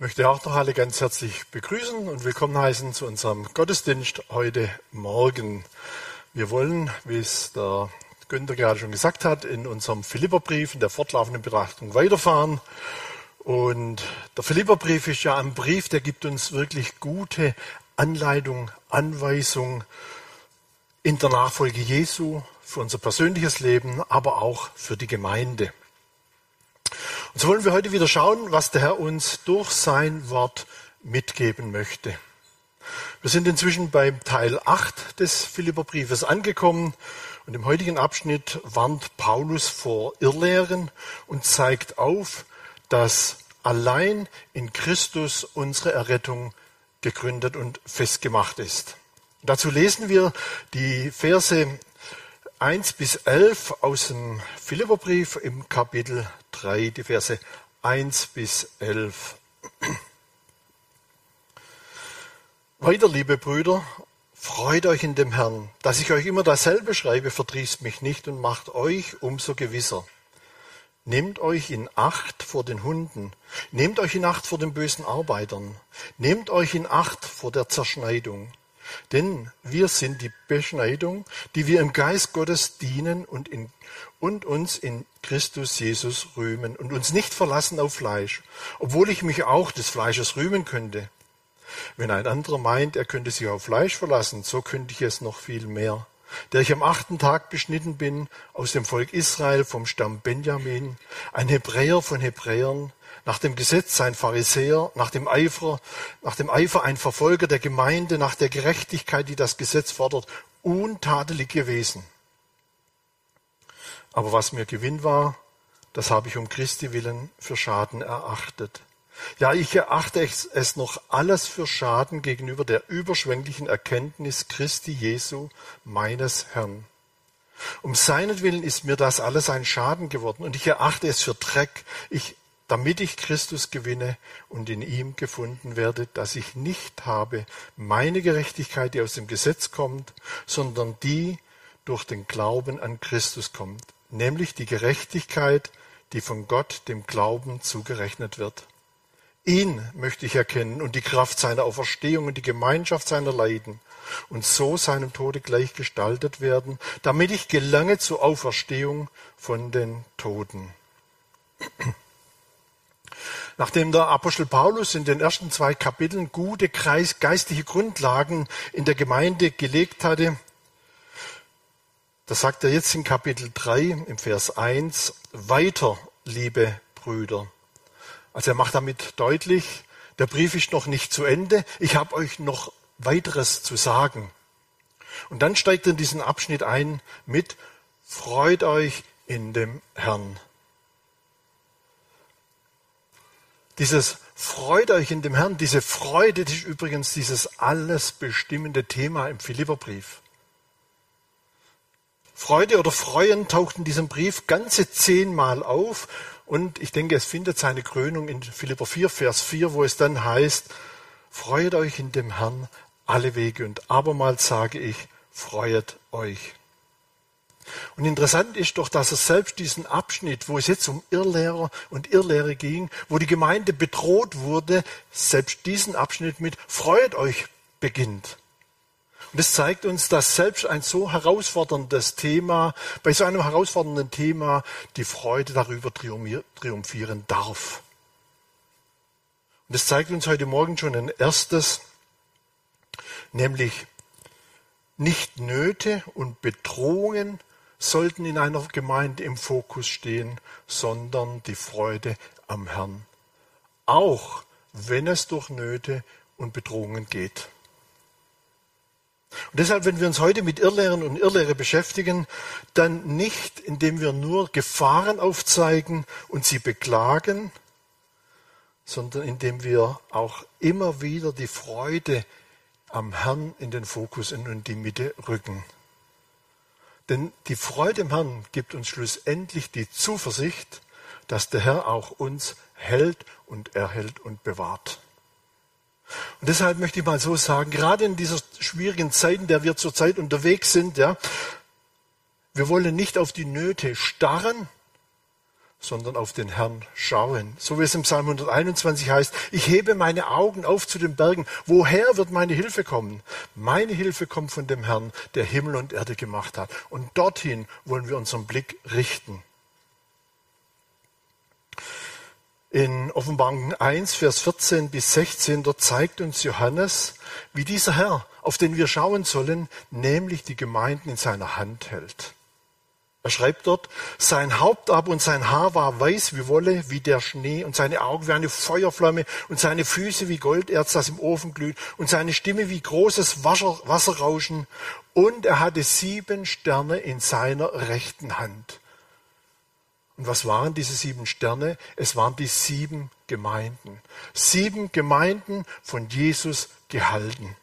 möchte auch noch alle ganz herzlich begrüßen und willkommen heißen zu unserem Gottesdienst heute Morgen. Wir wollen, wie es der Günther gerade schon gesagt hat, in unserem Philipperbrief in der fortlaufenden Betrachtung weiterfahren. Und der Philipperbrief ist ja ein Brief, der gibt uns wirklich gute Anleitung, Anweisung in der Nachfolge Jesu für unser persönliches Leben, aber auch für die Gemeinde. Und so wollen wir heute wieder schauen, was der Herr uns durch sein Wort mitgeben möchte. Wir sind inzwischen beim Teil 8 des Philipperbriefes angekommen und im heutigen Abschnitt warnt Paulus vor Irrlehren und zeigt auf, dass allein in Christus unsere Errettung gegründet und festgemacht ist. dazu lesen wir die Verse 1 bis 11 aus dem Philipperbrief im Kapitel 3, die Verse 1 bis 11. Weiter, liebe Brüder, freut euch in dem Herrn. Dass ich euch immer dasselbe schreibe, verdrießt mich nicht und macht euch umso gewisser. Nehmt euch in Acht vor den Hunden, nehmt euch in Acht vor den bösen Arbeitern, nehmt euch in Acht vor der Zerschneidung. Denn wir sind die Beschneidung, die wir im Geist Gottes dienen und, in, und uns in Christus Jesus rühmen und uns nicht verlassen auf Fleisch, obwohl ich mich auch des Fleisches rühmen könnte. Wenn ein anderer meint, er könnte sich auf Fleisch verlassen, so könnte ich es noch viel mehr. Der ich am achten Tag beschnitten bin, aus dem Volk Israel, vom Stamm Benjamin, ein Hebräer von Hebräern, nach dem Gesetz ein Pharisäer, nach dem Eifer, nach dem Eifer ein Verfolger der Gemeinde, nach der Gerechtigkeit, die das Gesetz fordert, untadelig gewesen. Aber was mir Gewinn war, das habe ich um Christi willen für Schaden erachtet. Ja, ich erachte es noch alles für Schaden gegenüber der überschwänglichen Erkenntnis Christi Jesu, meines Herrn. Um seinetwillen ist mir das alles ein Schaden geworden und ich erachte es für Dreck. Ich damit ich Christus gewinne und in ihm gefunden werde, dass ich nicht habe meine Gerechtigkeit, die aus dem Gesetz kommt, sondern die durch den Glauben an Christus kommt, nämlich die Gerechtigkeit, die von Gott dem Glauben zugerechnet wird. Ihn möchte ich erkennen und die Kraft seiner Auferstehung und die Gemeinschaft seiner Leiden und so seinem Tode gleichgestaltet werden, damit ich gelange zur Auferstehung von den Toten. Nachdem der Apostel Paulus in den ersten zwei Kapiteln gute geistliche Grundlagen in der Gemeinde gelegt hatte, das sagt er jetzt in Kapitel 3 im Vers 1 weiter, liebe Brüder. Also er macht damit deutlich, der Brief ist noch nicht zu Ende, ich habe euch noch weiteres zu sagen. Und dann steigt er in diesen Abschnitt ein mit Freut euch in dem Herrn. Dieses Freut euch in dem Herrn, diese Freude, das ist übrigens dieses alles bestimmende Thema im Philipperbrief. Freude oder Freuen taucht in diesem Brief ganze zehnmal auf und ich denke, es findet seine Krönung in Philipper 4, Vers 4, wo es dann heißt, Freut euch in dem Herrn alle Wege und abermals sage ich, freuet euch. Und interessant ist doch, dass er selbst diesen Abschnitt, wo es jetzt um Irrlehrer und Irrlehre ging, wo die Gemeinde bedroht wurde, selbst diesen Abschnitt mit Freut euch beginnt. Und das zeigt uns, dass selbst ein so herausforderndes Thema, bei so einem herausfordernden Thema, die Freude darüber triumphieren darf. Und das zeigt uns heute Morgen schon ein erstes, nämlich nicht Nöte und Bedrohungen sollten in einer Gemeinde im Fokus stehen, sondern die Freude am Herrn. Auch wenn es durch Nöte und Bedrohungen geht. Und deshalb, wenn wir uns heute mit Irrlehren und Irrlehre beschäftigen, dann nicht, indem wir nur Gefahren aufzeigen und sie beklagen, sondern indem wir auch immer wieder die Freude am Herrn in den Fokus und in die Mitte rücken. Denn die Freude im Herrn gibt uns schlussendlich die Zuversicht, dass der Herr auch uns hält und erhält und bewahrt. Und deshalb möchte ich mal so sagen, gerade in dieser schwierigen Zeit, in der wir zurzeit unterwegs sind, ja, wir wollen nicht auf die Nöte starren, sondern auf den Herrn schauen. So wie es im Psalm 121 heißt, ich hebe meine Augen auf zu den Bergen. Woher wird meine Hilfe kommen? Meine Hilfe kommt von dem Herrn, der Himmel und Erde gemacht hat. Und dorthin wollen wir unseren Blick richten. In Offenbarung 1, Vers 14 bis 16, dort zeigt uns Johannes, wie dieser Herr, auf den wir schauen sollen, nämlich die Gemeinden in seiner Hand hält. Er schreibt dort, sein Haupt aber und sein Haar war weiß wie Wolle, wie der Schnee, und seine Augen wie eine Feuerflamme, und seine Füße wie Golderz, das im Ofen glüht, und seine Stimme wie großes Wasser, Wasserrauschen, und er hatte sieben Sterne in seiner rechten Hand. Und was waren diese sieben Sterne? Es waren die sieben Gemeinden. Sieben Gemeinden von Jesus gehalten.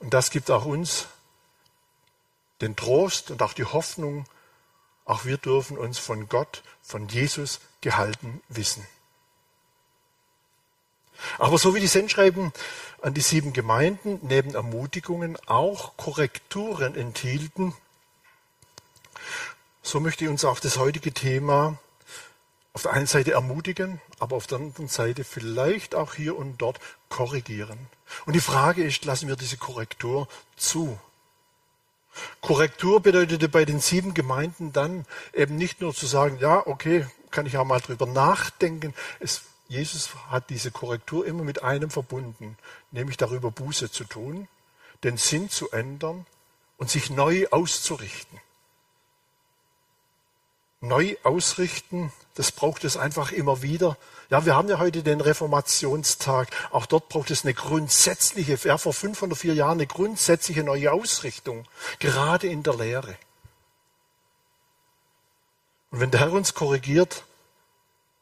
Und das gibt auch uns den Trost und auch die Hoffnung, auch wir dürfen uns von Gott, von Jesus gehalten wissen. Aber so wie die Sendschreiben an die sieben Gemeinden neben Ermutigungen auch Korrekturen enthielten, so möchte ich uns auch das heutige Thema auf der einen Seite ermutigen, aber auf der anderen Seite vielleicht auch hier und dort korrigieren. Und die Frage ist, lassen wir diese Korrektur zu? Korrektur bedeutete bei den sieben Gemeinden dann eben nicht nur zu sagen, ja, okay, kann ich auch mal drüber nachdenken. Es, Jesus hat diese Korrektur immer mit einem verbunden, nämlich darüber Buße zu tun, den Sinn zu ändern und sich neu auszurichten. Neu ausrichten, das braucht es einfach immer wieder, ja, wir haben ja heute den Reformationstag. Auch dort braucht es eine grundsätzliche, ja, vor 504 Jahren eine grundsätzliche neue Ausrichtung, gerade in der Lehre. Und wenn der Herr uns korrigiert,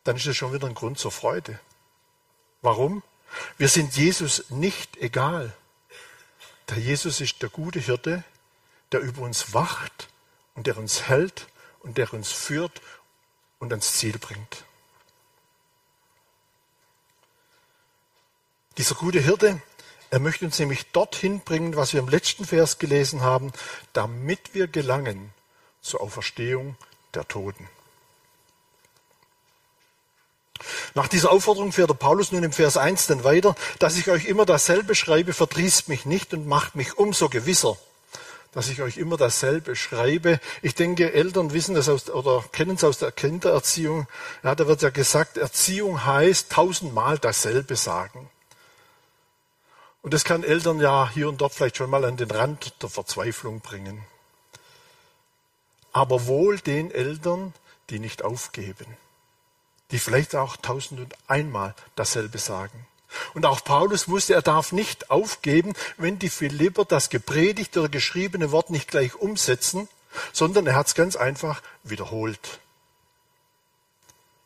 dann ist es schon wieder ein Grund zur Freude. Warum? Wir sind Jesus nicht egal. Der Jesus ist der gute Hirte, der über uns wacht und der uns hält und der uns führt und ans Ziel bringt. Dieser gute Hirte, er möchte uns nämlich dorthin bringen, was wir im letzten Vers gelesen haben, damit wir gelangen zur Auferstehung der Toten. Nach dieser Aufforderung fährt der Paulus nun im Vers 1 dann weiter, dass ich euch immer dasselbe schreibe, verdrießt mich nicht und macht mich umso gewisser, dass ich euch immer dasselbe schreibe. Ich denke, Eltern wissen das aus, oder kennen es aus der Kindererziehung. Ja, da wird ja gesagt, Erziehung heißt tausendmal dasselbe sagen. Und das kann Eltern ja hier und dort vielleicht schon mal an den Rand der Verzweiflung bringen. Aber wohl den Eltern, die nicht aufgeben, die vielleicht auch tausend und einmal dasselbe sagen. Und auch Paulus wusste, er darf nicht aufgeben, wenn die Philipper das gepredigte oder geschriebene Wort nicht gleich umsetzen, sondern er hat es ganz einfach wiederholt.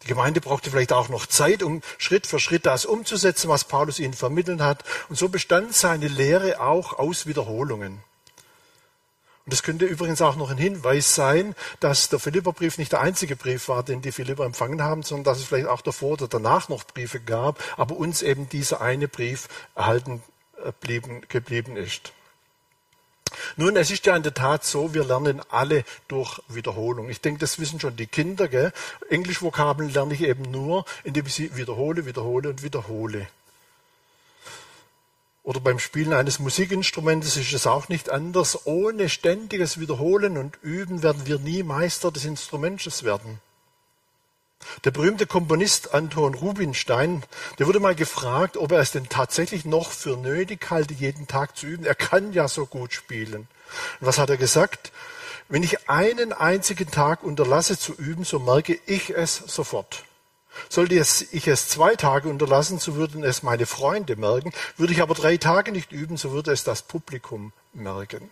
Die Gemeinde brauchte vielleicht auch noch Zeit, um Schritt für Schritt das umzusetzen, was Paulus ihnen vermittelt hat. Und so bestand seine Lehre auch aus Wiederholungen. Und es könnte übrigens auch noch ein Hinweis sein, dass der Philipperbrief nicht der einzige Brief war, den die Philipper empfangen haben, sondern dass es vielleicht auch davor oder danach noch Briefe gab, aber uns eben dieser eine Brief erhalten äh, geblieben ist. Nun, es ist ja in der Tat so, wir lernen alle durch Wiederholung. Ich denke, das wissen schon die Kinder. Gell? Englischvokabeln lerne ich eben nur, indem ich sie wiederhole, wiederhole und wiederhole. Oder beim Spielen eines Musikinstrumentes ist es auch nicht anders. Ohne ständiges Wiederholen und Üben werden wir nie Meister des Instrumentes werden. Der berühmte Komponist Anton Rubinstein, der wurde mal gefragt, ob er es denn tatsächlich noch für nötig halte, jeden Tag zu üben. Er kann ja so gut spielen. Und was hat er gesagt? Wenn ich einen einzigen Tag unterlasse zu üben, so merke ich es sofort. Sollte ich es zwei Tage unterlassen, so würden es meine Freunde merken. Würde ich aber drei Tage nicht üben, so würde es das Publikum merken.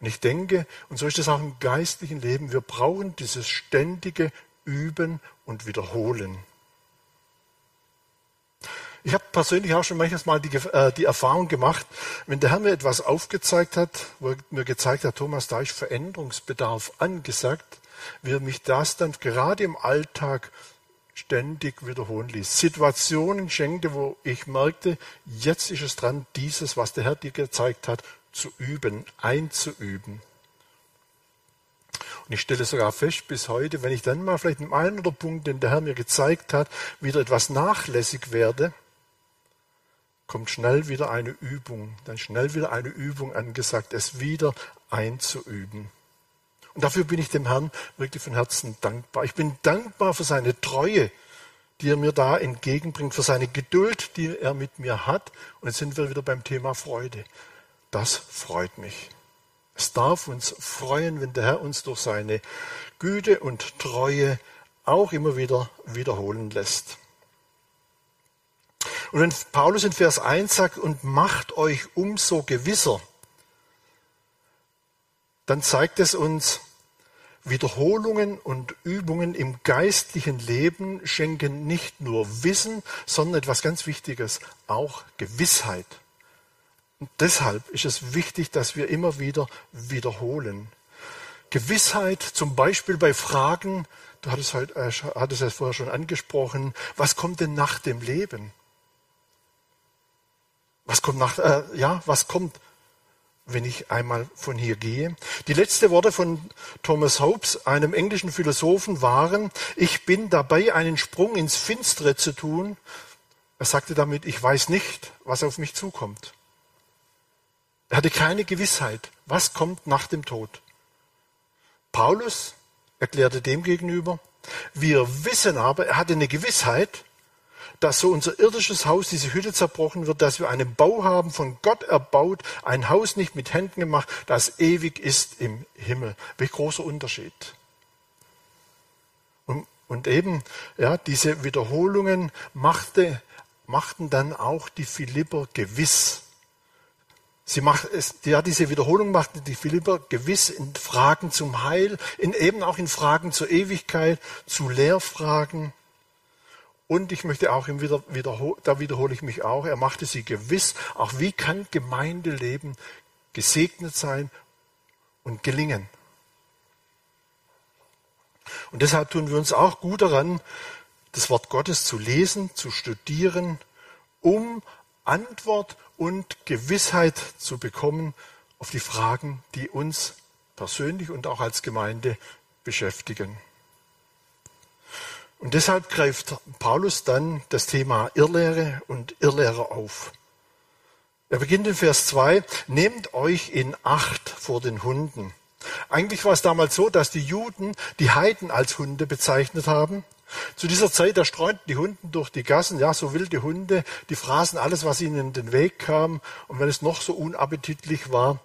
Und ich denke, und so ist es auch im geistlichen Leben, wir brauchen dieses ständige Üben und Wiederholen. Ich habe persönlich auch schon manchmal mal die, äh, die, Erfahrung gemacht, wenn der Herr mir etwas aufgezeigt hat, wo er mir gezeigt hat, Thomas, da ist Veränderungsbedarf angesagt, wie mich das dann gerade im Alltag ständig wiederholen ließ. Situationen schenkte, wo ich merkte, jetzt ist es dran, dieses, was der Herr dir gezeigt hat, zu üben, einzuüben. Und ich stelle sogar fest bis heute, wenn ich dann mal vielleicht im einen oder Punkt, den der Herr mir gezeigt hat, wieder etwas nachlässig werde, kommt schnell wieder eine Übung, dann schnell wieder eine Übung angesagt, es wieder einzuüben. Und dafür bin ich dem Herrn wirklich von Herzen dankbar. Ich bin dankbar für seine Treue, die er mir da entgegenbringt, für seine Geduld, die er mit mir hat. Und jetzt sind wir wieder beim Thema Freude. Das freut mich. Es darf uns freuen, wenn der Herr uns durch seine Güte und Treue auch immer wieder wiederholen lässt. Und wenn Paulus in Vers 1 sagt, und macht euch umso gewisser, dann zeigt es uns, Wiederholungen und Übungen im geistlichen Leben schenken nicht nur Wissen, sondern etwas ganz Wichtiges, auch Gewissheit. Und deshalb ist es wichtig, dass wir immer wieder wiederholen. Gewissheit zum Beispiel bei Fragen, du hattest, heute, äh, hattest es vorher schon angesprochen, was kommt denn nach dem Leben? Was kommt nach, äh, ja, was kommt wenn ich einmal von hier gehe. Die letzten Worte von Thomas Hobbes, einem englischen Philosophen, waren, ich bin dabei, einen Sprung ins Finstere zu tun. Er sagte damit, ich weiß nicht, was auf mich zukommt. Er hatte keine Gewissheit, was kommt nach dem Tod. Paulus erklärte dem gegenüber, wir wissen aber, er hatte eine Gewissheit, dass so unser irdisches Haus, diese Hütte zerbrochen wird, dass wir einen Bau haben, von Gott erbaut, ein Haus nicht mit Händen gemacht, das ewig ist im Himmel. Welch großer Unterschied. Und, und eben, ja, diese Wiederholungen machte, machten dann auch die Philipper gewiss. Sie macht es, ja, diese Wiederholung machten die Philipper gewiss in Fragen zum Heil, in eben auch in Fragen zur Ewigkeit, zu Lehrfragen. Und ich möchte auch im wieder, wiederhol, da wiederhole ich mich auch, er machte sie gewiss, auch wie kann Gemeindeleben gesegnet sein und gelingen. Und deshalb tun wir uns auch gut daran, das Wort Gottes zu lesen, zu studieren, um Antwort und Gewissheit zu bekommen auf die Fragen, die uns persönlich und auch als Gemeinde beschäftigen. Und deshalb greift Paulus dann das Thema Irrlehre und Irrlehrer auf. Er beginnt in Vers 2, nehmt euch in Acht vor den Hunden. Eigentlich war es damals so, dass die Juden die Heiden als Hunde bezeichnet haben. Zu dieser Zeit, da streunten die Hunden durch die Gassen, ja, so wilde Hunde, die fraßen alles, was ihnen in den Weg kam, und wenn es noch so unappetitlich war.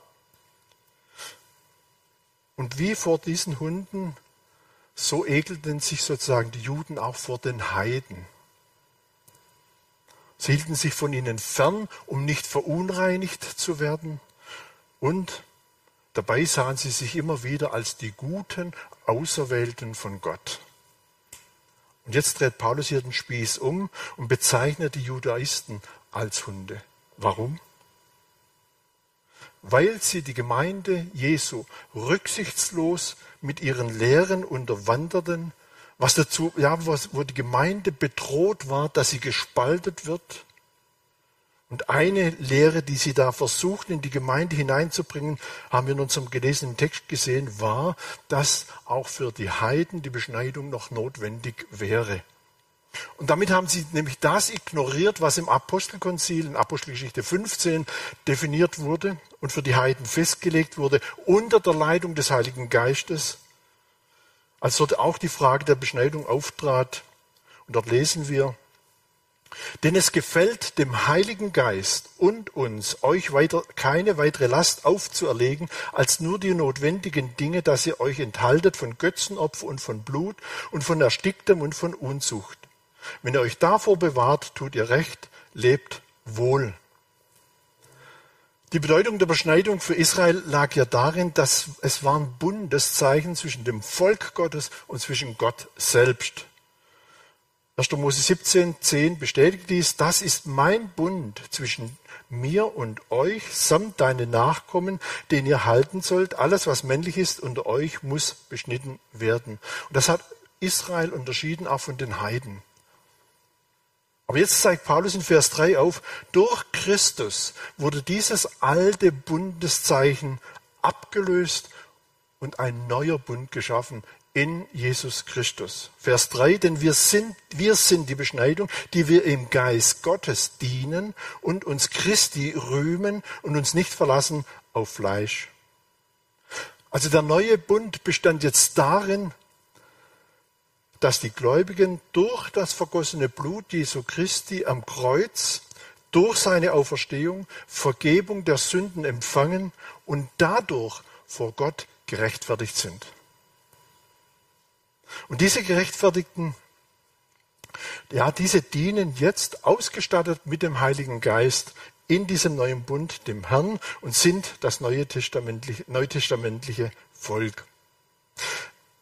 Und wie vor diesen Hunden so ekelten sich sozusagen die Juden auch vor den Heiden. Sie hielten sich von ihnen fern, um nicht verunreinigt zu werden. Und dabei sahen sie sich immer wieder als die guten Auserwählten von Gott. Und jetzt dreht Paulus hier den Spieß um und bezeichnet die Judaisten als Hunde. Warum? Weil sie die Gemeinde Jesu rücksichtslos mit ihren Lehren unterwanderten, was dazu, ja, was, wo die Gemeinde bedroht war, dass sie gespaltet wird. Und eine Lehre, die sie da versuchten, in die Gemeinde hineinzubringen, haben wir in unserem gelesenen Text gesehen, war, dass auch für die Heiden die Beschneidung noch notwendig wäre. Und damit haben sie nämlich das ignoriert, was im Apostelkonzil in Apostelgeschichte 15 definiert wurde und für die Heiden festgelegt wurde, unter der Leitung des Heiligen Geistes. Als dort auch die Frage der Beschneidung auftrat. Und dort lesen wir, denn es gefällt dem Heiligen Geist und uns, euch weiter, keine weitere Last aufzuerlegen, als nur die notwendigen Dinge, dass ihr euch enthaltet von Götzenopfer und von Blut und von Ersticktem und von Unzucht. Wenn ihr euch davor bewahrt, tut ihr recht, lebt wohl. Die Bedeutung der Beschneidung für Israel lag ja darin, dass es war ein Bundeszeichen zwischen dem Volk Gottes und zwischen Gott selbst. 1. Mose 17, 10 bestätigt dies, das ist mein Bund zwischen mir und euch samt deine Nachkommen, den ihr halten sollt. Alles, was männlich ist unter euch, muss beschnitten werden. Und das hat Israel unterschieden auch von den Heiden. Aber jetzt zeigt Paulus in Vers 3 auf, durch Christus wurde dieses alte Bundeszeichen abgelöst und ein neuer Bund geschaffen in Jesus Christus. Vers 3, denn wir sind, wir sind die Beschneidung, die wir im Geist Gottes dienen und uns Christi rühmen und uns nicht verlassen auf Fleisch. Also der neue Bund bestand jetzt darin, dass die Gläubigen durch das vergossene Blut Jesu Christi am Kreuz, durch seine Auferstehung Vergebung der Sünden empfangen und dadurch vor Gott gerechtfertigt sind. Und diese Gerechtfertigten, ja, diese dienen jetzt ausgestattet mit dem Heiligen Geist in diesem neuen Bund dem Herrn und sind das neue Testamentliche, neutestamentliche Volk.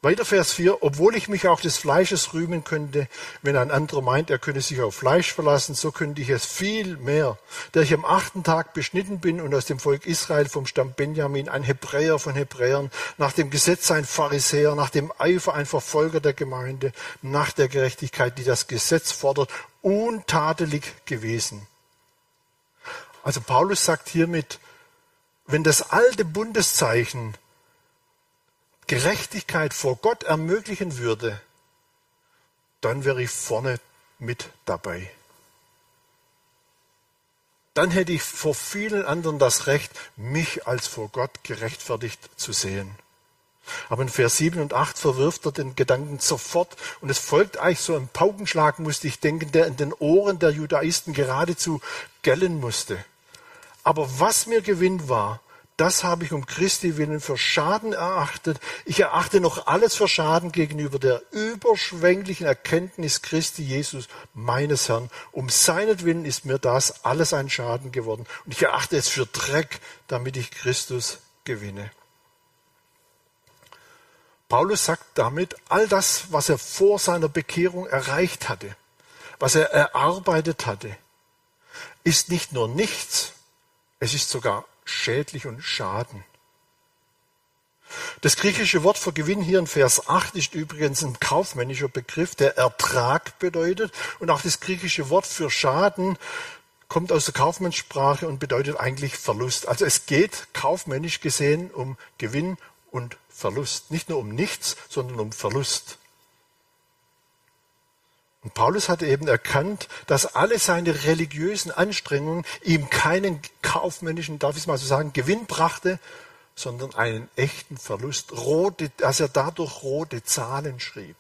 Weiter Vers 4, obwohl ich mich auch des Fleisches rühmen könnte, wenn ein anderer meint, er könne sich auf Fleisch verlassen, so könnte ich es viel mehr, da ich am achten Tag beschnitten bin und aus dem Volk Israel vom Stamm Benjamin ein Hebräer von Hebräern, nach dem Gesetz ein Pharisäer, nach dem Eifer ein Verfolger der Gemeinde, nach der Gerechtigkeit, die das Gesetz fordert, untadelig gewesen. Also Paulus sagt hiermit, wenn das alte Bundeszeichen Gerechtigkeit vor Gott ermöglichen würde, dann wäre ich vorne mit dabei. Dann hätte ich vor vielen anderen das Recht, mich als vor Gott gerechtfertigt zu sehen. Aber in Vers 7 und 8 verwirft er den Gedanken sofort und es folgt eigentlich so ein Paukenschlag, musste ich denken, der in den Ohren der Judaisten geradezu gellen musste. Aber was mir Gewinn war, das habe ich um Christi willen für Schaden erachtet. Ich erachte noch alles für Schaden gegenüber der überschwänglichen Erkenntnis Christi Jesus, meines Herrn. Um seinetwillen ist mir das alles ein Schaden geworden. Und ich erachte es für Dreck, damit ich Christus gewinne. Paulus sagt damit, all das, was er vor seiner Bekehrung erreicht hatte, was er erarbeitet hatte, ist nicht nur nichts, es ist sogar schädlich und schaden. Das griechische Wort für Gewinn hier in Vers 8 ist übrigens ein kaufmännischer Begriff, der Ertrag bedeutet. Und auch das griechische Wort für Schaden kommt aus der Kaufmannssprache und bedeutet eigentlich Verlust. Also es geht kaufmännisch gesehen um Gewinn und Verlust. Nicht nur um nichts, sondern um Verlust. Und Paulus hatte eben erkannt, dass alle seine religiösen Anstrengungen ihm keinen kaufmännischen, darf ich es mal so sagen, Gewinn brachte, sondern einen echten Verlust, rote, dass er dadurch rote Zahlen schrieb.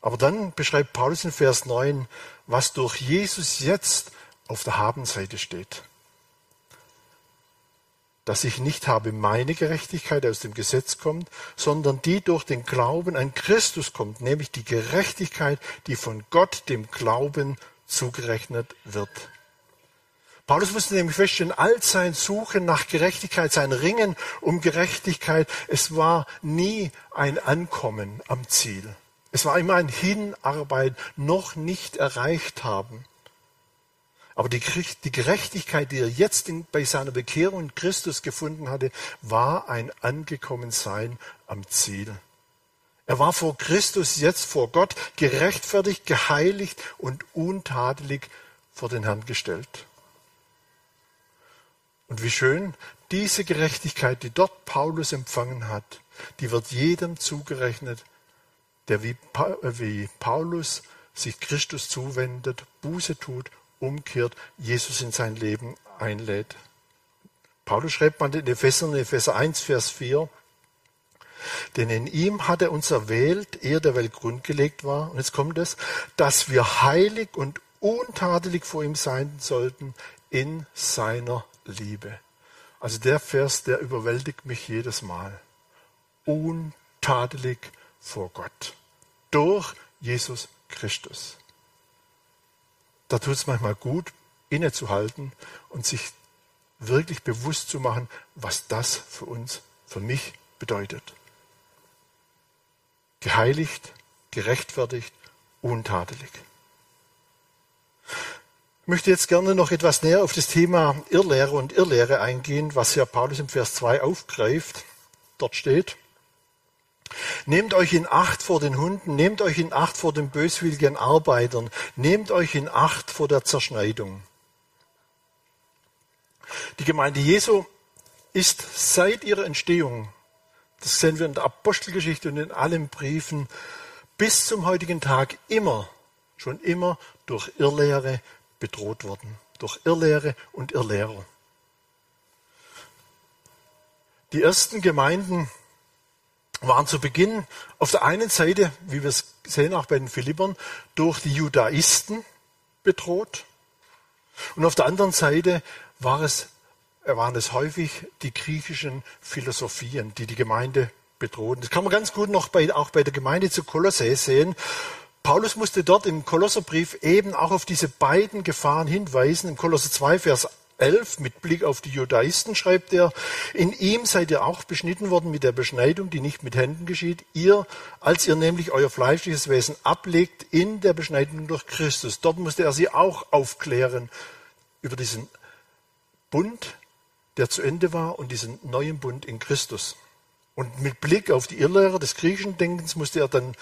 Aber dann beschreibt Paulus in Vers 9, was durch Jesus jetzt auf der Habenseite steht dass ich nicht habe meine Gerechtigkeit aus dem Gesetz kommt, sondern die durch den Glauben an Christus kommt, nämlich die Gerechtigkeit, die von Gott dem Glauben zugerechnet wird. Paulus musste nämlich feststellen, all sein Suchen nach Gerechtigkeit, sein Ringen um Gerechtigkeit, es war nie ein Ankommen am Ziel. Es war immer ein Hinarbeiten, noch nicht erreicht haben. Aber die, Gerechtigkeit, die er jetzt in, bei seiner Bekehrung in Christus gefunden hatte, war ein Angekommensein am Ziel. Er war vor Christus jetzt vor Gott gerechtfertigt, geheiligt und untadelig vor den Herrn gestellt. Und wie schön, diese Gerechtigkeit, die dort Paulus empfangen hat, die wird jedem zugerechnet, der wie, wie Paulus sich Christus zuwendet, Buße tut umkehrt, Jesus in sein Leben einlädt. Paulus schreibt man in Epheser, in Epheser 1, Vers 4, denn in ihm hat er uns erwählt, ehe der Welt grundgelegt war, und jetzt kommt es, dass wir heilig und untadelig vor ihm sein sollten in seiner Liebe. Also der Vers, der überwältigt mich jedes Mal. Untadelig vor Gott. Durch Jesus Christus da tut es manchmal gut, innezuhalten und sich wirklich bewusst zu machen, was das für uns, für mich bedeutet. Geheiligt, gerechtfertigt, untadelig. Ich möchte jetzt gerne noch etwas näher auf das Thema Irrlehre und Irrlehre eingehen, was ja Paulus im Vers 2 aufgreift. Dort steht, Nehmt euch in Acht vor den Hunden, nehmt euch in Acht vor den böswilligen Arbeitern, nehmt euch in Acht vor der Zerschneidung. Die Gemeinde Jesu ist seit ihrer Entstehung, das sehen wir in der Apostelgeschichte und in allen Briefen, bis zum heutigen Tag immer, schon immer durch Irrlehre bedroht worden. Durch Irrlehre und Irrlehrer. Die ersten Gemeinden waren zu Beginn auf der einen Seite, wie wir es sehen auch bei den Philippern, durch die Judaisten bedroht. Und auf der anderen Seite war es, waren es häufig die griechischen Philosophien, die die Gemeinde bedrohen. Das kann man ganz gut noch bei, auch bei der Gemeinde zu Kolossä sehen. Paulus musste dort im Kolosserbrief eben auch auf diese beiden Gefahren hinweisen. Im Kolosser 2, Vers 11 mit Blick auf die Judaisten schreibt er, in ihm seid ihr auch beschnitten worden mit der Beschneidung, die nicht mit Händen geschieht, ihr, als ihr nämlich euer fleischliches Wesen ablegt in der Beschneidung durch Christus. Dort musste er sie auch aufklären über diesen Bund, der zu Ende war und diesen neuen Bund in Christus. Und mit Blick auf die Irrlehrer des griechischen Denkens musste er dann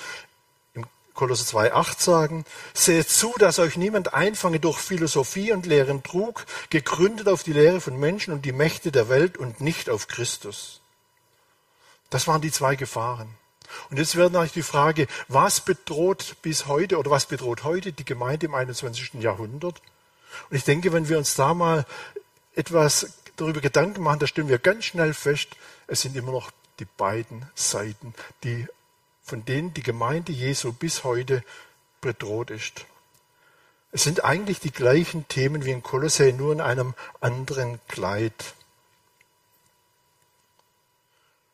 Kolosser 2,8 sagen, seht zu, dass euch niemand einfange durch Philosophie und leeren Trug, gegründet auf die Lehre von Menschen und die Mächte der Welt und nicht auf Christus. Das waren die zwei Gefahren. Und jetzt wird natürlich die Frage, was bedroht bis heute oder was bedroht heute die Gemeinde im 21. Jahrhundert? Und ich denke, wenn wir uns da mal etwas darüber Gedanken machen, da stellen wir ganz schnell fest, es sind immer noch die beiden Seiten, die von denen die Gemeinde Jesu bis heute bedroht ist. Es sind eigentlich die gleichen Themen wie in Kolossä, nur in einem anderen Kleid.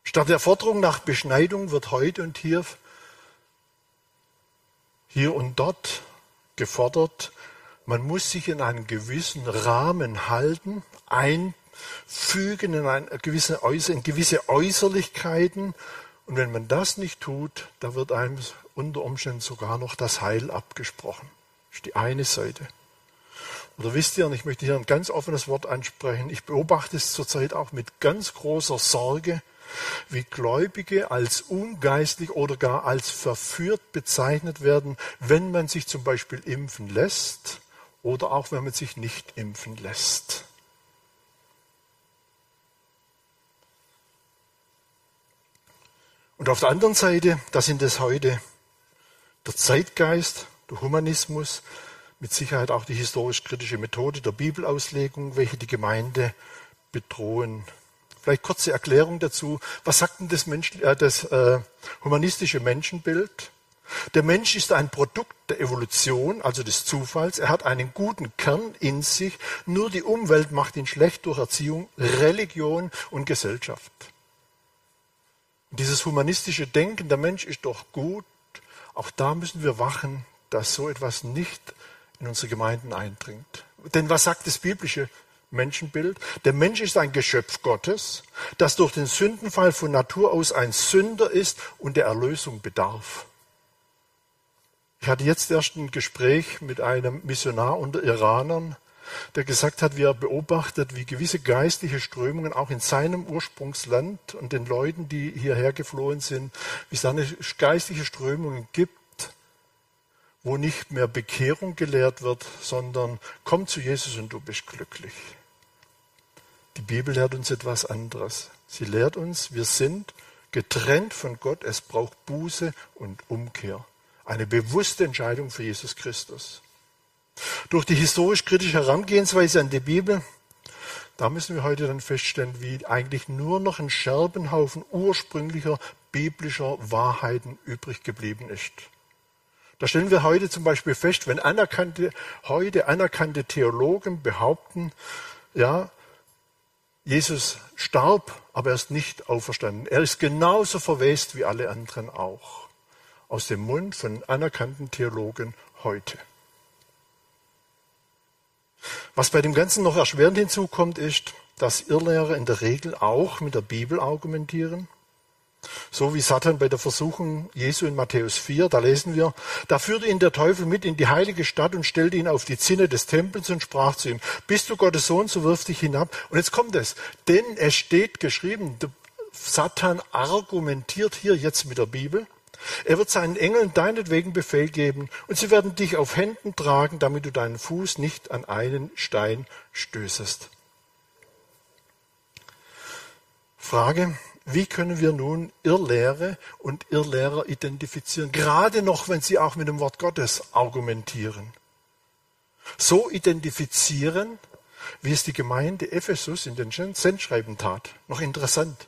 Statt der Forderung nach Beschneidung wird heute und hier, hier und dort gefordert, man muss sich in einen gewissen Rahmen halten, einfügen in, eine gewisse, in gewisse Äußerlichkeiten und wenn man das nicht tut, da wird einem unter Umständen sogar noch das Heil abgesprochen. Das ist die eine Seite. Oder wisst ihr, und ich möchte hier ein ganz offenes Wort ansprechen, ich beobachte es zurzeit auch mit ganz großer Sorge, wie Gläubige als ungeistlich oder gar als verführt bezeichnet werden, wenn man sich zum Beispiel impfen lässt oder auch wenn man sich nicht impfen lässt. Und auf der anderen Seite, da sind es heute der Zeitgeist, der Humanismus, mit Sicherheit auch die historisch-kritische Methode der Bibelauslegung, welche die Gemeinde bedrohen. Vielleicht kurze Erklärung dazu. Was sagt denn das, Mensch, äh, das äh, humanistische Menschenbild? Der Mensch ist ein Produkt der Evolution, also des Zufalls. Er hat einen guten Kern in sich. Nur die Umwelt macht ihn schlecht durch Erziehung, Religion und Gesellschaft. Dieses humanistische Denken, der Mensch ist doch gut, auch da müssen wir wachen, dass so etwas nicht in unsere Gemeinden eindringt. Denn was sagt das biblische Menschenbild? Der Mensch ist ein Geschöpf Gottes, das durch den Sündenfall von Natur aus ein Sünder ist und der Erlösung bedarf. Ich hatte jetzt erst ein Gespräch mit einem Missionar unter Iranern, der gesagt hat, wie er beobachtet, wie gewisse geistliche Strömungen auch in seinem Ursprungsland und den Leuten, die hierher geflohen sind, wie es eine geistliche Strömungen gibt, wo nicht mehr Bekehrung gelehrt wird, sondern komm zu Jesus und du bist glücklich. Die Bibel lehrt uns etwas anderes. Sie lehrt uns, wir sind getrennt von Gott, es braucht Buße und Umkehr. Eine bewusste Entscheidung für Jesus Christus. Durch die historisch-kritische Herangehensweise an die Bibel, da müssen wir heute dann feststellen, wie eigentlich nur noch ein Scherbenhaufen ursprünglicher biblischer Wahrheiten übrig geblieben ist. Da stellen wir heute zum Beispiel fest, wenn anerkannte, heute anerkannte Theologen behaupten, ja, Jesus starb, aber er ist nicht auferstanden. Er ist genauso verwest wie alle anderen auch. Aus dem Mund von anerkannten Theologen heute. Was bei dem Ganzen noch erschwerend hinzukommt, ist, dass Irrlehrer in der Regel auch mit der Bibel argumentieren. So wie Satan bei der Versuchung Jesu in Matthäus 4, da lesen wir, da führte ihn der Teufel mit in die heilige Stadt und stellte ihn auf die Zinne des Tempels und sprach zu ihm, bist du Gottes Sohn, so wirf dich hinab. Und jetzt kommt es, denn es steht geschrieben, Satan argumentiert hier jetzt mit der Bibel, er wird seinen Engeln deinetwegen Befehl geben und sie werden dich auf Händen tragen, damit du deinen Fuß nicht an einen Stein stößest. Frage, wie können wir nun Irrlehre und Irrlehrer identifizieren, gerade noch, wenn sie auch mit dem Wort Gottes argumentieren? So identifizieren, wie es die Gemeinde Ephesus in den Sendschreiben tat. Noch interessant.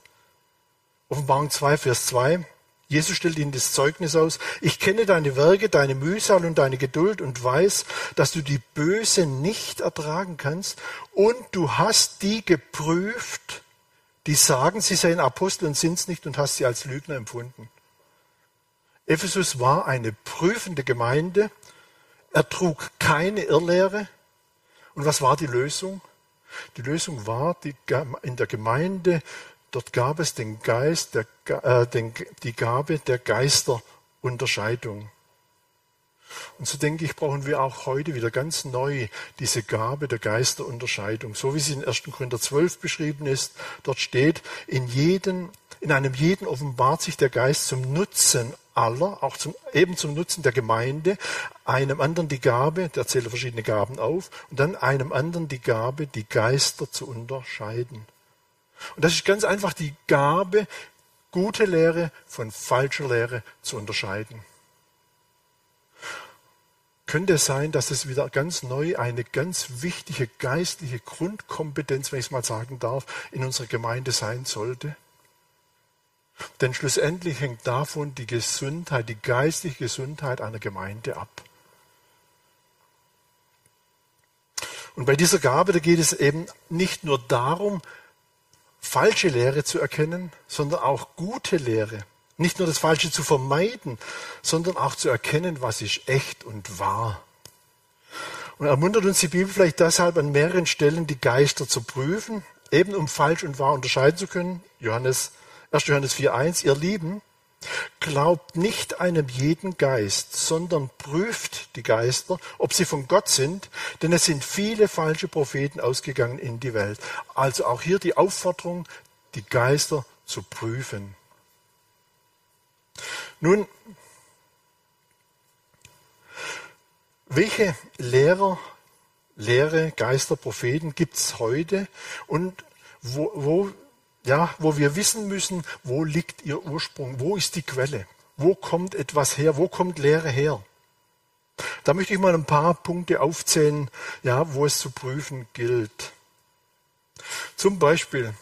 Offenbarung 2, Vers 2. Jesus stellt ihnen das Zeugnis aus. Ich kenne deine Werke, deine Mühsal und deine Geduld und weiß, dass du die Böse nicht ertragen kannst. Und du hast die geprüft, die sagen, sie seien Apostel und sind es nicht und hast sie als Lügner empfunden. Ephesus war eine prüfende Gemeinde. Er trug keine Irrlehre. Und was war die Lösung? Die Lösung war die, in der Gemeinde, dort gab es den Geist, der, äh, den, die Gabe der Geisterunterscheidung. Und so denke ich, brauchen wir auch heute wieder ganz neu diese Gabe der Geisterunterscheidung. So wie sie in 1. Korinther 12 beschrieben ist, dort steht, in, jeden, in einem jeden offenbart sich der Geist zum Nutzen aller, auch zum, eben zum Nutzen der Gemeinde, einem anderen die Gabe, der zählt verschiedene Gaben auf, und dann einem anderen die Gabe, die Geister zu unterscheiden. Und das ist ganz einfach die Gabe, gute Lehre von falscher Lehre zu unterscheiden könnte es sein, dass es wieder ganz neu eine ganz wichtige geistliche Grundkompetenz, wenn ich es mal sagen darf, in unserer Gemeinde sein sollte? Denn schlussendlich hängt davon die Gesundheit, die geistliche Gesundheit einer Gemeinde ab. Und bei dieser Gabe, da geht es eben nicht nur darum, falsche Lehre zu erkennen, sondern auch gute Lehre. Nicht nur das Falsche zu vermeiden, sondern auch zu erkennen, was ist echt und wahr. Und ermuntert uns die Bibel vielleicht deshalb an mehreren Stellen die Geister zu prüfen, eben um falsch und wahr unterscheiden zu können. Johannes, 1. Johannes 4.1, ihr Lieben, glaubt nicht einem jeden Geist, sondern prüft die Geister, ob sie von Gott sind, denn es sind viele falsche Propheten ausgegangen in die Welt. Also auch hier die Aufforderung, die Geister zu prüfen. Nun, welche Lehrer, Lehre, Geister, Propheten gibt es heute und wo, wo, ja, wo wir wissen müssen, wo liegt ihr Ursprung, wo ist die Quelle, wo kommt etwas her, wo kommt Lehre her? Da möchte ich mal ein paar Punkte aufzählen, ja, wo es zu prüfen gilt. Zum Beispiel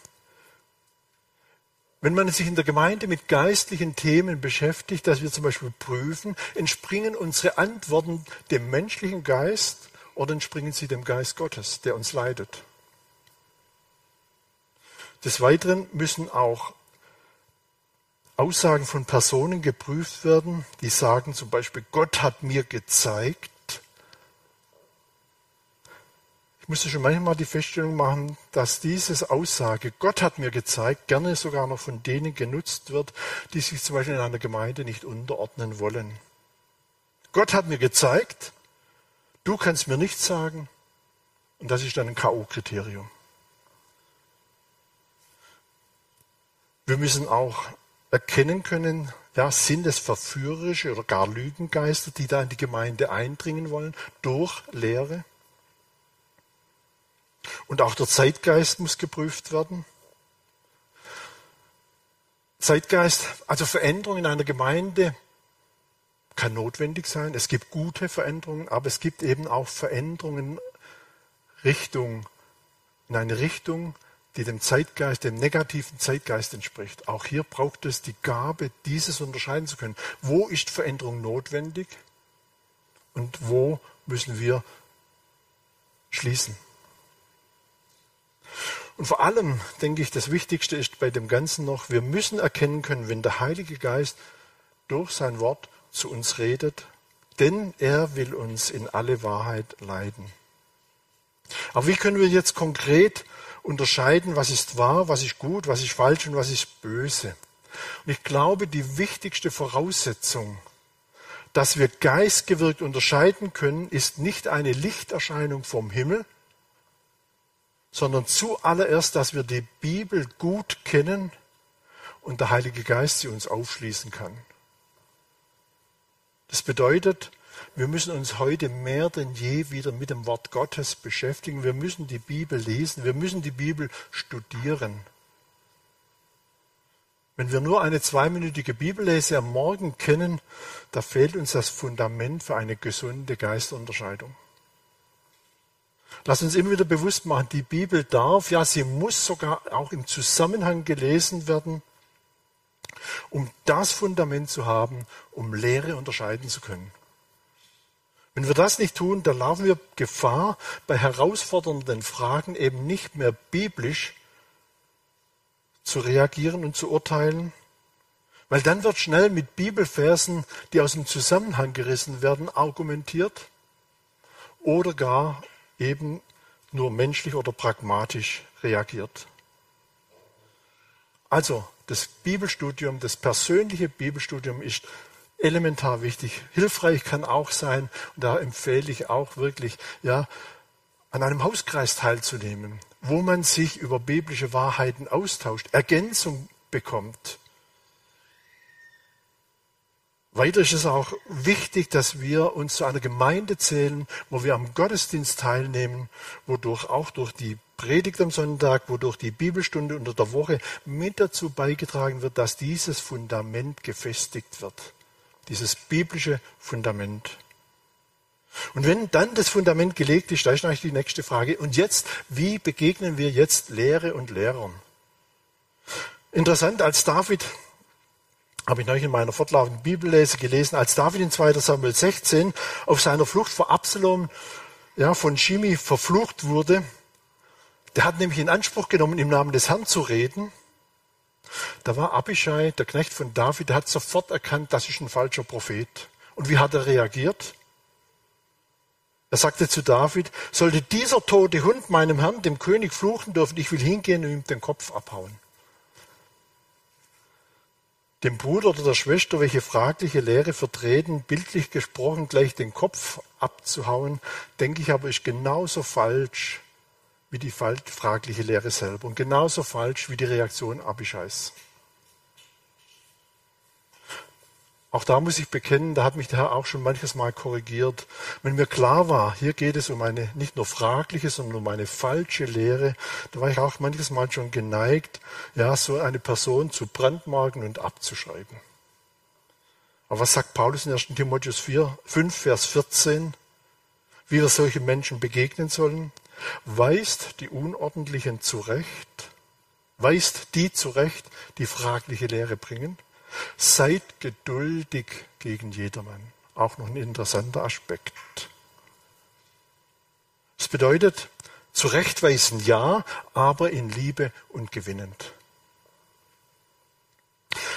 wenn man sich in der Gemeinde mit geistlichen Themen beschäftigt, dass wir zum Beispiel prüfen, entspringen unsere Antworten dem menschlichen Geist oder entspringen sie dem Geist Gottes, der uns leidet. Des Weiteren müssen auch Aussagen von Personen geprüft werden, die sagen zum Beispiel, Gott hat mir gezeigt, musste schon manchmal die Feststellung machen, dass diese Aussage, Gott hat mir gezeigt, gerne sogar noch von denen genutzt wird, die sich zum Beispiel in einer Gemeinde nicht unterordnen wollen. Gott hat mir gezeigt, du kannst mir nichts sagen, und das ist dann ein K.O.-Kriterium. Wir müssen auch erkennen können, ja, sind es verführerische oder gar Lügengeister, die da in die Gemeinde eindringen wollen durch Lehre? Und auch der Zeitgeist muss geprüft werden. Zeitgeist, also Veränderung in einer Gemeinde kann notwendig sein. Es gibt gute Veränderungen, aber es gibt eben auch Veränderungen Richtung, in eine Richtung, die dem Zeitgeist, dem negativen Zeitgeist entspricht. Auch hier braucht es die Gabe, dieses unterscheiden zu können. Wo ist Veränderung notwendig und wo müssen wir schließen? Und vor allem, denke ich, das Wichtigste ist bei dem Ganzen noch, wir müssen erkennen können, wenn der Heilige Geist durch sein Wort zu uns redet, denn er will uns in alle Wahrheit leiten. Aber wie können wir jetzt konkret unterscheiden, was ist wahr, was ist gut, was ist falsch und was ist böse? Und ich glaube, die wichtigste Voraussetzung, dass wir geistgewirkt unterscheiden können, ist nicht eine Lichterscheinung vom Himmel, sondern zuallererst, dass wir die Bibel gut kennen und der Heilige Geist sie uns aufschließen kann. Das bedeutet, wir müssen uns heute mehr denn je wieder mit dem Wort Gottes beschäftigen. Wir müssen die Bibel lesen. Wir müssen die Bibel studieren. Wenn wir nur eine zweiminütige Bibellese am Morgen kennen, da fehlt uns das Fundament für eine gesunde Geistunterscheidung. Lass uns immer wieder bewusst machen, die Bibel darf, ja, sie muss sogar auch im Zusammenhang gelesen werden, um das Fundament zu haben, um Lehre unterscheiden zu können. Wenn wir das nicht tun, dann laufen wir Gefahr, bei herausfordernden Fragen eben nicht mehr biblisch zu reagieren und zu urteilen, weil dann wird schnell mit Bibelversen, die aus dem Zusammenhang gerissen werden, argumentiert oder gar eben nur menschlich oder pragmatisch reagiert. Also das Bibelstudium, das persönliche Bibelstudium ist elementar wichtig. Hilfreich kann auch sein, und da empfehle ich auch wirklich, ja, an einem Hauskreis teilzunehmen, wo man sich über biblische Wahrheiten austauscht, Ergänzung bekommt. Weiter ist es auch wichtig, dass wir uns zu einer Gemeinde zählen, wo wir am Gottesdienst teilnehmen, wodurch auch durch die Predigt am Sonntag, wodurch die Bibelstunde unter der Woche mit dazu beigetragen wird, dass dieses Fundament gefestigt wird. Dieses biblische Fundament. Und wenn dann das Fundament gelegt ist, da ist eigentlich die nächste Frage. Und jetzt, wie begegnen wir jetzt Lehre und Lehrern? Interessant, als David habe ich neulich in meiner fortlaufenden Bibellese gelesen, als David in 2 Samuel 16 auf seiner Flucht vor Absalom ja, von Shimi verflucht wurde. Der hat nämlich in Anspruch genommen, im Namen des Herrn zu reden. Da war Abishai, der Knecht von David, der hat sofort erkannt, das ist ein falscher Prophet. Und wie hat er reagiert? Er sagte zu David, sollte dieser tote Hund meinem Herrn, dem König, fluchen dürfen, ich will hingehen und ihm den Kopf abhauen dem Bruder oder der Schwester, welche fragliche Lehre vertreten, bildlich gesprochen gleich den Kopf abzuhauen, denke ich aber, ist genauso falsch wie die fragliche Lehre selber und genauso falsch wie die Reaktion Abishais. Auch da muss ich bekennen, da hat mich der Herr auch schon manches Mal korrigiert. Wenn mir klar war, hier geht es um eine nicht nur fragliche, sondern um eine falsche Lehre, da war ich auch manches Mal schon geneigt, ja, so eine Person zu brandmarken und abzuschreiben. Aber was sagt Paulus in 1. Timotheus 4, 5, Vers 14? Wie wir solchen Menschen begegnen sollen? Weist die Unordentlichen zurecht, weist die zurecht, die fragliche Lehre bringen Seid geduldig gegen jedermann. Auch noch ein interessanter Aspekt. Das bedeutet, zurechtweisen ja, aber in Liebe und gewinnend.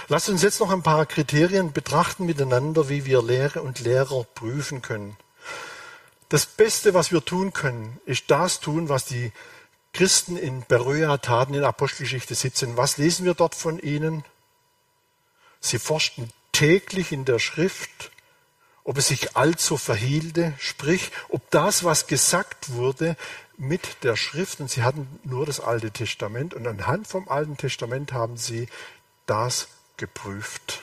Lasst uns jetzt noch ein paar Kriterien betrachten miteinander, wie wir Lehre und Lehrer prüfen können. Das Beste, was wir tun können, ist das tun, was die Christen in Beröa taten in Apostelgeschichte 17. Was lesen wir dort von ihnen? Sie forschten täglich in der Schrift, ob es sich also verhielte, sprich, ob das, was gesagt wurde, mit der Schrift, und sie hatten nur das Alte Testament, und anhand vom Alten Testament haben sie das geprüft.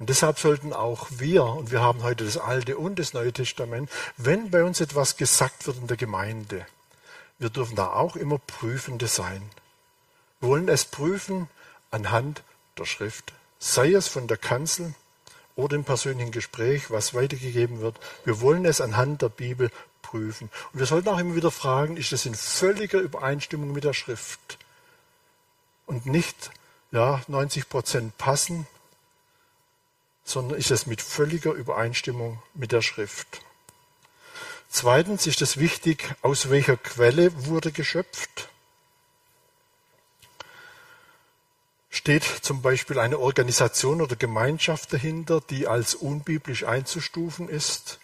Und deshalb sollten auch wir, und wir haben heute das Alte und das Neue Testament, wenn bei uns etwas gesagt wird in der Gemeinde, wir dürfen da auch immer Prüfende sein. Wir wollen es prüfen, anhand der Schrift, sei es von der Kanzel oder im persönlichen Gespräch, was weitergegeben wird. Wir wollen es anhand der Bibel prüfen. Und wir sollten auch immer wieder fragen, ist es in völliger Übereinstimmung mit der Schrift? Und nicht, ja, 90 Prozent passen, sondern ist es mit völliger Übereinstimmung mit der Schrift. Zweitens ist es wichtig, aus welcher Quelle wurde geschöpft. Steht zum Beispiel eine Organisation oder Gemeinschaft dahinter, die als unbiblisch einzustufen ist?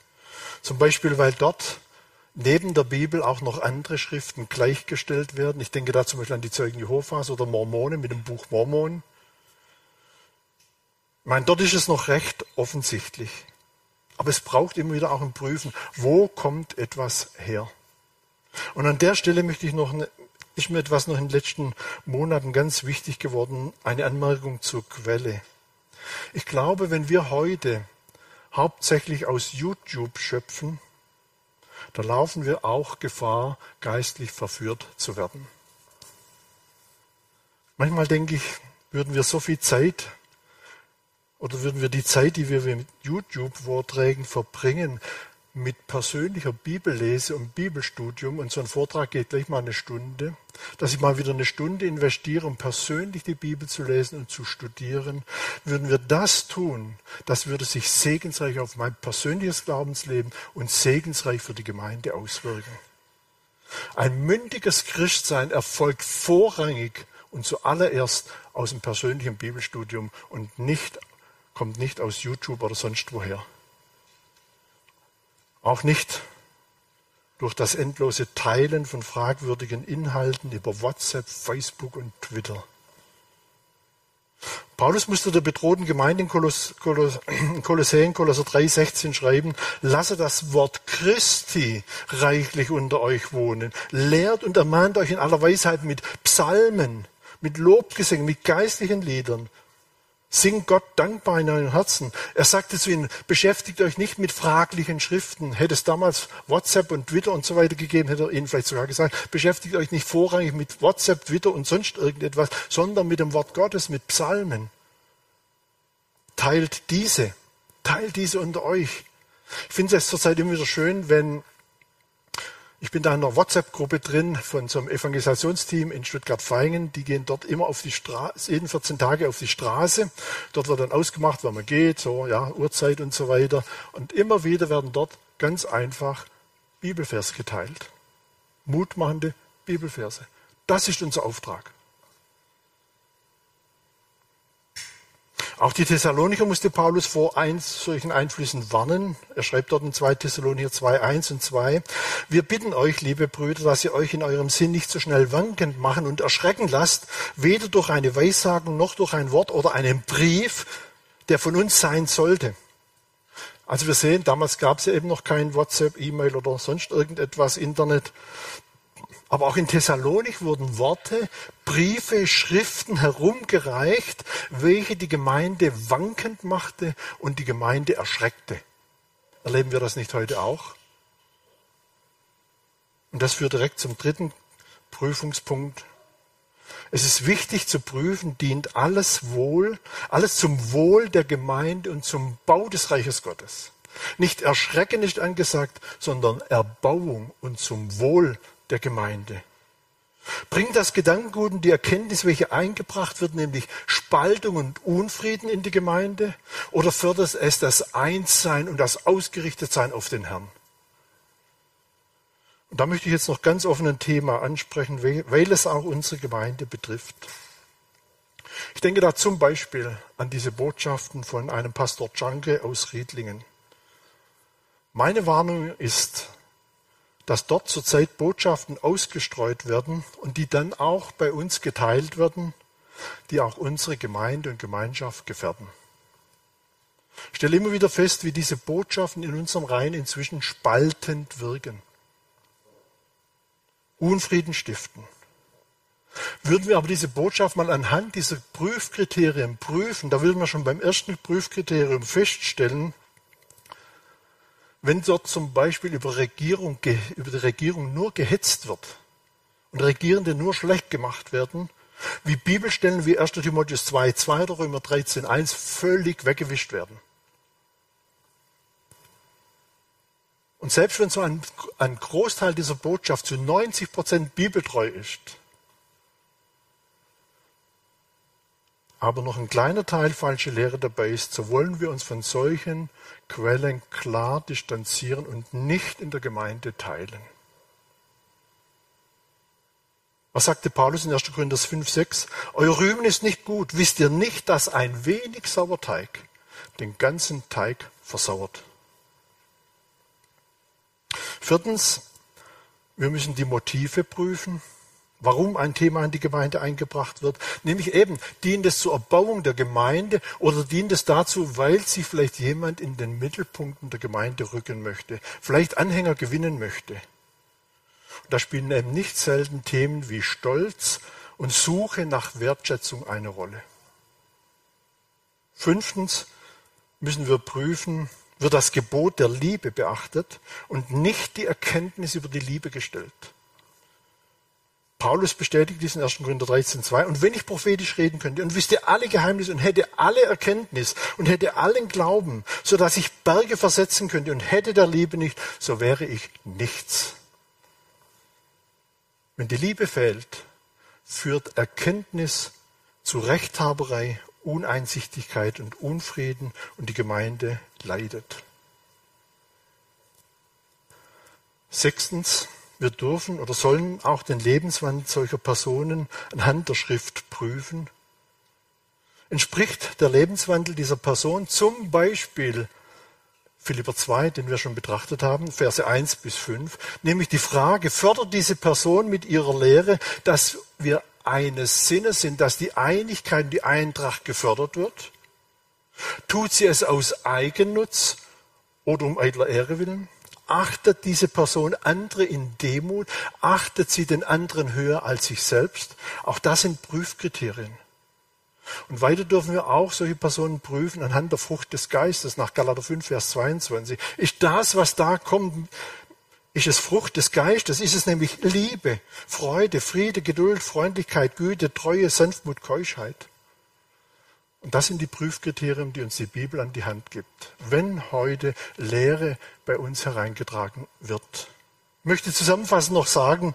Zum Beispiel, weil dort neben der Bibel auch noch andere Schriften gleichgestellt werden. Ich denke da zum Beispiel an die Zeugen Jehovas oder Mormonen mit dem Buch Mormon. Ich meine, dort ist es noch recht offensichtlich. Aber es braucht immer wieder auch ein Prüfen, wo kommt etwas her? Und an der Stelle möchte ich noch ist mir etwas noch in den letzten Monaten ganz wichtig geworden, eine Anmerkung zur Quelle. Ich glaube, wenn wir heute hauptsächlich aus YouTube schöpfen, da laufen wir auch Gefahr, geistlich verführt zu werden. Manchmal denke ich, würden wir so viel Zeit oder würden wir die Zeit, die wir mit YouTube-Vorträgen verbringen, mit persönlicher Bibellese und Bibelstudium, und so ein Vortrag geht gleich mal eine Stunde, dass ich mal wieder eine Stunde investiere, um persönlich die Bibel zu lesen und zu studieren, würden wir das tun, das würde sich segensreich auf mein persönliches Glaubensleben und segensreich für die Gemeinde auswirken. Ein mündiges Christsein erfolgt vorrangig und zuallererst aus dem persönlichen Bibelstudium und nicht, kommt nicht aus YouTube oder sonst woher. Auch nicht durch das endlose Teilen von fragwürdigen Inhalten über WhatsApp, Facebook und Twitter. Paulus musste der bedrohten Gemeinde in Koloss, Koloss, Kolossäen, Kolosser 3,16 schreiben, lasse das Wort Christi reichlich unter euch wohnen. Lehrt und ermahnt euch in aller Weisheit mit Psalmen, mit Lobgesängen, mit geistlichen Liedern Singt Gott dankbar in euren Herzen. Er sagte zu ihnen, beschäftigt euch nicht mit fraglichen Schriften. Hätte es damals WhatsApp und Twitter und so weiter gegeben, hätte er ihnen vielleicht sogar gesagt, beschäftigt euch nicht vorrangig mit WhatsApp, Twitter und sonst irgendetwas, sondern mit dem Wort Gottes, mit Psalmen. Teilt diese, teilt diese unter euch. Ich finde es zurzeit immer wieder schön, wenn ich bin da in einer WhatsApp-Gruppe drin von so einem Evangelisationsteam in Stuttgart-Vaihingen. Die gehen dort immer auf die Straße, jeden 14 Tage auf die Straße. Dort wird dann ausgemacht, wann man geht, so, ja, Uhrzeit und so weiter. Und immer wieder werden dort ganz einfach Bibelverse geteilt. Mutmachende Bibelverse. Das ist unser Auftrag. Auch die Thessalonicher musste Paulus vor eins, solchen Einflüssen warnen. Er schreibt dort in 2 Thessalonicher 2, 1 und 2. Wir bitten euch, liebe Brüder, dass ihr euch in eurem Sinn nicht so schnell wankend machen und erschrecken lasst, weder durch eine Weissagung noch durch ein Wort oder einen Brief, der von uns sein sollte. Also wir sehen, damals gab es ja eben noch kein WhatsApp, E-Mail oder sonst irgendetwas, Internet. Aber auch in Thessalonik wurden Worte, Briefe, Schriften herumgereicht, welche die Gemeinde wankend machte und die Gemeinde erschreckte. Erleben wir das nicht heute auch? Und das führt direkt zum dritten Prüfungspunkt. Es ist wichtig zu prüfen, dient alles Wohl, alles zum Wohl der Gemeinde und zum Bau des Reiches Gottes. Nicht Erschrecken ist angesagt, sondern Erbauung und zum Wohl der Gemeinde. Bringt das Gedankengut und die Erkenntnis, welche eingebracht wird, nämlich Spaltung und Unfrieden in die Gemeinde? Oder fördert es das Einssein und das Ausgerichtetsein auf den Herrn? Und da möchte ich jetzt noch ganz offen ein Thema ansprechen, weil es auch unsere Gemeinde betrifft. Ich denke da zum Beispiel an diese Botschaften von einem Pastor Janke aus Riedlingen. Meine Warnung ist, dass dort zurzeit Botschaften ausgestreut werden und die dann auch bei uns geteilt werden, die auch unsere Gemeinde und Gemeinschaft gefährden. Ich stelle immer wieder fest, wie diese Botschaften in unserem Reihen inzwischen spaltend wirken. Unfrieden stiften. Würden wir aber diese Botschaft mal anhand dieser Prüfkriterien prüfen, da würden wir schon beim ersten Prüfkriterium feststellen, wenn dort zum Beispiel über, Regierung, über die Regierung nur gehetzt wird und Regierende nur schlecht gemacht werden, wie Bibelstellen wie 1. Timotheus 2, 2 oder Römer 13, 1 völlig weggewischt werden. Und selbst wenn so ein, ein Großteil dieser Botschaft zu 90 Prozent bibeltreu ist, aber noch ein kleiner Teil falsche Lehre dabei ist, so wollen wir uns von solchen Quellen klar distanzieren und nicht in der Gemeinde teilen. Was sagte Paulus in 1. Korinther 5, 6? Euer Rühmen ist nicht gut. Wisst ihr nicht, dass ein wenig Sauerteig den ganzen Teig versauert? Viertens, wir müssen die Motive prüfen warum ein Thema in die Gemeinde eingebracht wird. Nämlich eben, dient es zur Erbauung der Gemeinde oder dient es dazu, weil sich vielleicht jemand in den Mittelpunkten der Gemeinde rücken möchte, vielleicht Anhänger gewinnen möchte. Und da spielen eben nicht selten Themen wie Stolz und Suche nach Wertschätzung eine Rolle. Fünftens müssen wir prüfen, wird das Gebot der Liebe beachtet und nicht die Erkenntnis über die Liebe gestellt. Paulus bestätigt diesen 1. Korinther 13, 2. Und wenn ich prophetisch reden könnte und wüsste alle Geheimnisse und hätte alle Erkenntnis und hätte allen Glauben, so dass ich Berge versetzen könnte und hätte der Liebe nicht, so wäre ich nichts. Wenn die Liebe fehlt, führt Erkenntnis zu Rechthaberei, Uneinsichtigkeit und Unfrieden und die Gemeinde leidet. Sechstens, wir dürfen oder sollen auch den Lebenswandel solcher Personen anhand der Schrift prüfen. Entspricht der Lebenswandel dieser Person zum Beispiel Philipper 2, den wir schon betrachtet haben, Verse 1 bis 5, nämlich die Frage, fördert diese Person mit ihrer Lehre, dass wir eines Sinnes sind, dass die Einigkeit und die Eintracht gefördert wird? Tut sie es aus Eigennutz oder um eitler Ehre willen? Achtet diese Person andere in Demut? Achtet sie den anderen höher als sich selbst? Auch das sind Prüfkriterien. Und weiter dürfen wir auch solche Personen prüfen anhand der Frucht des Geistes nach Galater 5, Vers 22. Ist das, was da kommt, ist es Frucht des Geistes? Ist es nämlich Liebe, Freude, Friede, Geduld, Freundlichkeit, Güte, Treue, Sanftmut, Keuschheit? Und das sind die Prüfkriterien, die uns die Bibel an die Hand gibt, wenn heute Lehre bei uns hereingetragen wird. Ich möchte zusammenfassend noch sagen,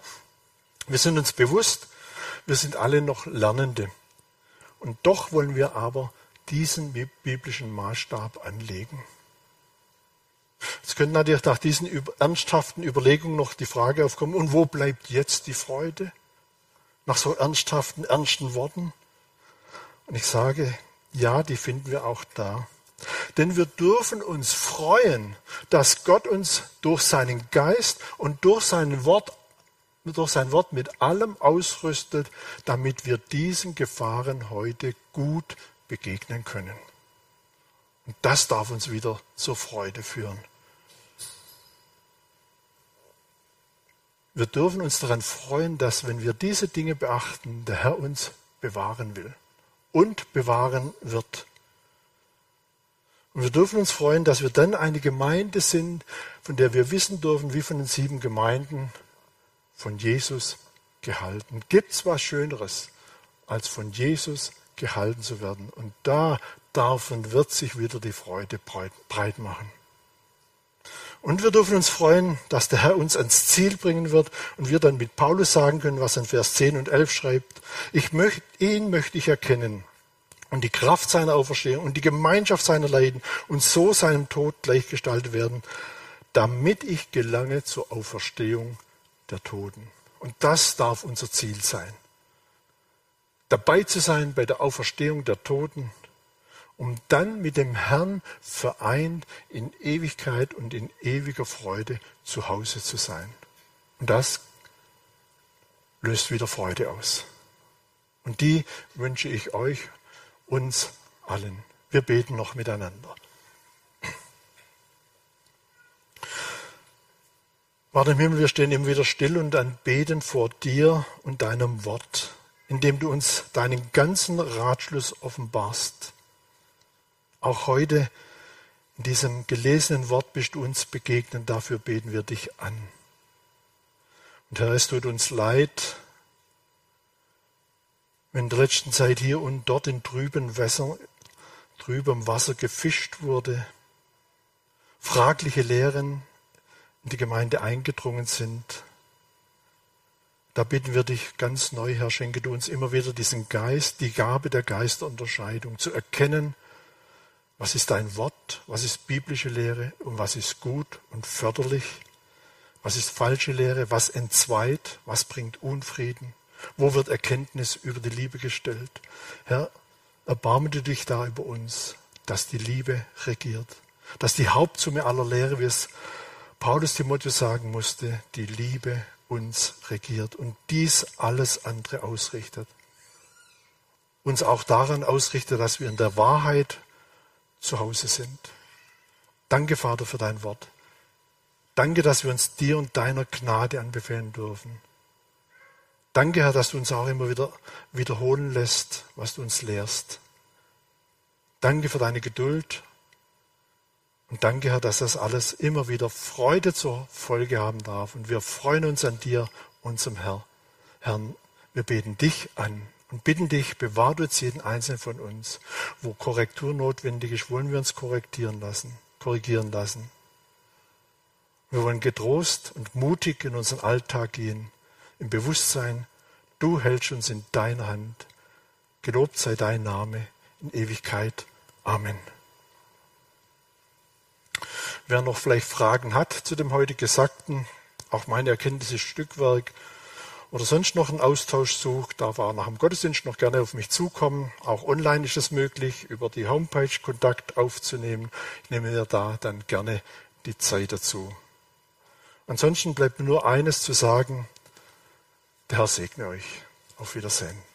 wir sind uns bewusst, wir sind alle noch Lernende. Und doch wollen wir aber diesen biblischen Maßstab anlegen. Es könnte natürlich nach diesen ernsthaften Überlegungen noch die Frage aufkommen, und wo bleibt jetzt die Freude? Nach so ernsthaften, ernsten Worten? Und ich sage, ja, die finden wir auch da. Denn wir dürfen uns freuen, dass Gott uns durch seinen Geist und durch sein Wort, durch sein Wort mit allem ausrüstet, damit wir diesen Gefahren heute gut begegnen können. Und das darf uns wieder zur Freude führen. Wir dürfen uns daran freuen, dass wenn wir diese Dinge beachten, der Herr uns bewahren will und bewahren wird. Und wir dürfen uns freuen, dass wir dann eine Gemeinde sind, von der wir wissen dürfen, wie von den sieben Gemeinden von Jesus gehalten. Gibt es was Schöneres, als von Jesus gehalten zu werden? Und da darf und wird sich wieder die Freude breit machen. Und wir dürfen uns freuen, dass der Herr uns ans Ziel bringen wird und wir dann mit Paulus sagen können, was in Vers 10 und 11 schreibt. Ich möchte, ihn möchte ich erkennen und die Kraft seiner Auferstehung und die Gemeinschaft seiner Leiden und so seinem Tod gleichgestaltet werden, damit ich gelange zur Auferstehung der Toten. Und das darf unser Ziel sein. Dabei zu sein bei der Auferstehung der Toten um dann mit dem Herrn vereint in Ewigkeit und in ewiger Freude zu Hause zu sein. Und das löst wieder Freude aus. Und die wünsche ich euch, uns allen. Wir beten noch miteinander. Vater im Himmel, wir stehen immer wieder still und anbeten vor dir und deinem Wort, indem du uns deinen ganzen Ratschluss offenbarst. Auch heute in diesem gelesenen Wort bist du uns begegnet, dafür beten wir dich an. Und Herr, es tut uns leid, wenn in der letzten Zeit hier und dort in trüben Wässern, trübem Wasser gefischt wurde, fragliche Lehren in die Gemeinde eingedrungen sind. Da bitten wir dich ganz neu, Herr, schenke du uns immer wieder diesen Geist, die Gabe der Geisterunterscheidung, zu erkennen, was ist dein Wort? Was ist biblische Lehre? Und was ist gut und förderlich? Was ist falsche Lehre? Was entzweit? Was bringt Unfrieden? Wo wird Erkenntnis über die Liebe gestellt? Herr, erbarme du dich da über uns, dass die Liebe regiert, dass die Hauptsumme aller Lehre, wie es Paulus Timotheus sagen musste, die Liebe uns regiert und dies alles andere ausrichtet. Uns auch daran ausrichtet, dass wir in der Wahrheit zu Hause sind. Danke, Vater, für dein Wort. Danke, dass wir uns dir und deiner Gnade anbefehlen dürfen. Danke, Herr, dass du uns auch immer wieder wiederholen lässt, was du uns lehrst. Danke für deine Geduld. Und danke, Herr, dass das alles immer wieder Freude zur Folge haben darf. Und wir freuen uns an dir, unserem Herr. Herr, wir beten dich an und bitten dich, bewahr du jetzt jeden einzelnen von uns. Wo Korrektur notwendig ist, wollen wir uns korrigieren lassen, korrigieren lassen. Wir wollen getrost und mutig in unseren Alltag gehen, im Bewusstsein, du hältst uns in deiner Hand. Gelobt sei dein Name in Ewigkeit. Amen. Wer noch vielleicht Fragen hat zu dem heute Gesagten, auch meine Erkenntnis ist Stückwerk oder sonst noch einen Austausch sucht, darf er nach dem Gottesdienst noch gerne auf mich zukommen. Auch online ist es möglich, über die Homepage Kontakt aufzunehmen. Ich nehme mir da dann gerne die Zeit dazu. Ansonsten bleibt mir nur eines zu sagen. Der Herr segne euch. Auf Wiedersehen.